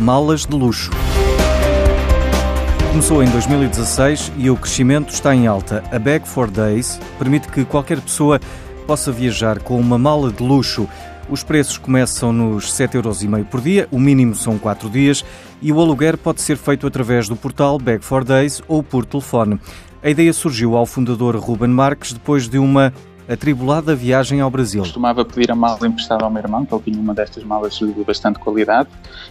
malas de luxo. Começou em 2016 e o crescimento está em alta. A Bag for Days permite que qualquer pessoa possa viajar com uma mala de luxo. Os preços começam nos 7,5 euros por dia, o mínimo são 4 dias e o aluguer pode ser feito através do portal Bag for Days ou por telefone. A ideia surgiu ao fundador Ruben Marques depois de uma atribulada viagem ao Brasil. Costumava pedir a mala emprestada ao meu irmão, que ele tinha uma destas malas de bastante qualidade,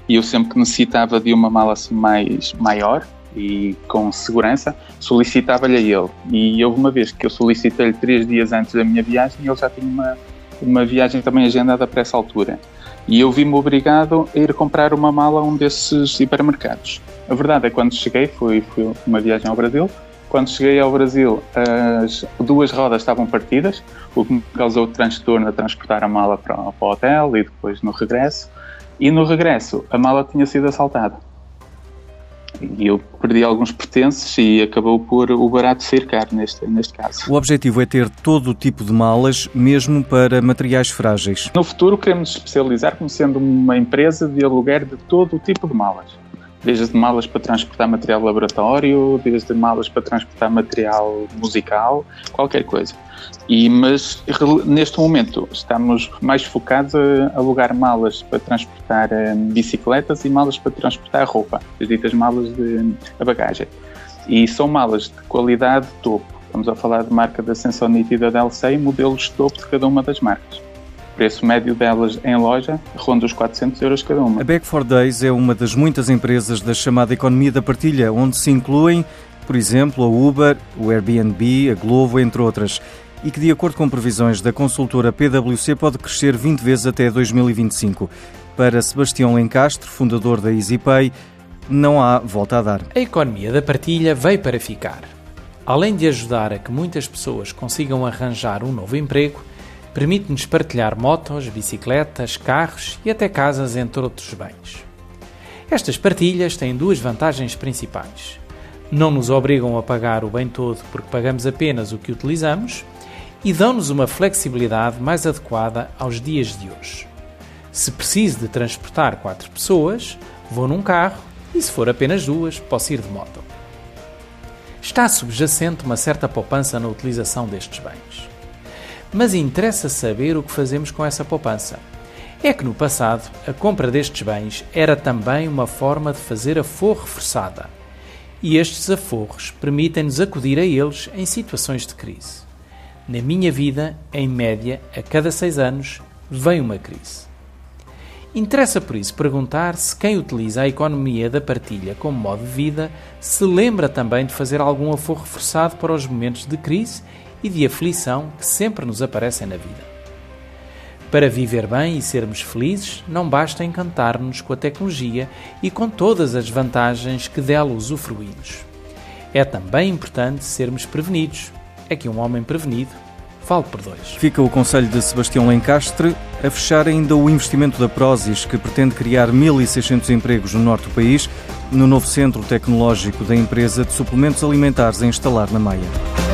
e eu sempre que necessitava de uma mala assim mais maior e com segurança, solicitava-lhe a ele. E houve uma vez que eu solicitei-lhe três dias antes da minha viagem e ele já tinha uma, uma viagem também agendada para essa altura. E eu vi-me obrigado a ir comprar uma mala a um desses hipermercados. A verdade é que quando cheguei, foi, foi uma viagem ao Brasil, quando cheguei ao Brasil, as duas rodas estavam partidas, o que me causou transtorno a transportar a mala para, para o hotel e depois no regresso. E no regresso, a mala tinha sido assaltada. E eu perdi alguns pertences e acabou por o barato ser caro neste, neste caso. O objetivo é ter todo o tipo de malas, mesmo para materiais frágeis. No futuro queremos especializar como sendo uma empresa de aluguer de todo o tipo de malas desde malas para transportar material laboratório, desde malas para transportar material musical, qualquer coisa. E, mas neste momento estamos mais focados a alugar malas para transportar um, bicicletas e malas para transportar roupa, as ditas malas de bagagem. E são malas de qualidade topo. Estamos a falar de marca da Sensonite e da DLC e modelos topo de cada uma das marcas. O preço médio delas em loja ronda os 400 euros cada uma. A Back 4 Days é uma das muitas empresas da chamada economia da partilha, onde se incluem, por exemplo, a Uber, o Airbnb, a Glovo, entre outras, e que, de acordo com previsões da consultora PwC, pode crescer 20 vezes até 2025. Para Sebastião Lencastre, fundador da EasyPay, não há volta a dar. A economia da partilha veio para ficar. Além de ajudar a que muitas pessoas consigam arranjar um novo emprego, permite-nos partilhar motos, bicicletas, carros e até casas, entre outros bens. Estas partilhas têm duas vantagens principais. Não nos obrigam a pagar o bem todo porque pagamos apenas o que utilizamos e dão-nos uma flexibilidade mais adequada aos dias de hoje. Se preciso de transportar quatro pessoas, vou num carro e se for apenas duas, posso ir de moto. Está subjacente uma certa poupança na utilização destes bens. Mas interessa saber o que fazemos com essa poupança. É que no passado, a compra destes bens era também uma forma de fazer aforro forçada. E estes aforros permitem-nos acudir a eles em situações de crise. Na minha vida, em média, a cada seis anos, vem uma crise. Interessa por isso perguntar se quem utiliza a economia da partilha como modo de vida se lembra também de fazer algum aforro forçado para os momentos de crise e de aflição que sempre nos aparecem na vida. Para viver bem e sermos felizes, não basta encantar-nos com a tecnologia e com todas as vantagens que dela usufruímos. É também importante sermos prevenidos. É que um homem prevenido vale por dois. Fica o conselho de Sebastião Lencastre a fechar ainda o investimento da Prozis, que pretende criar 1.600 empregos no norte do país, no novo centro tecnológico da empresa de suplementos alimentares a instalar na Maia.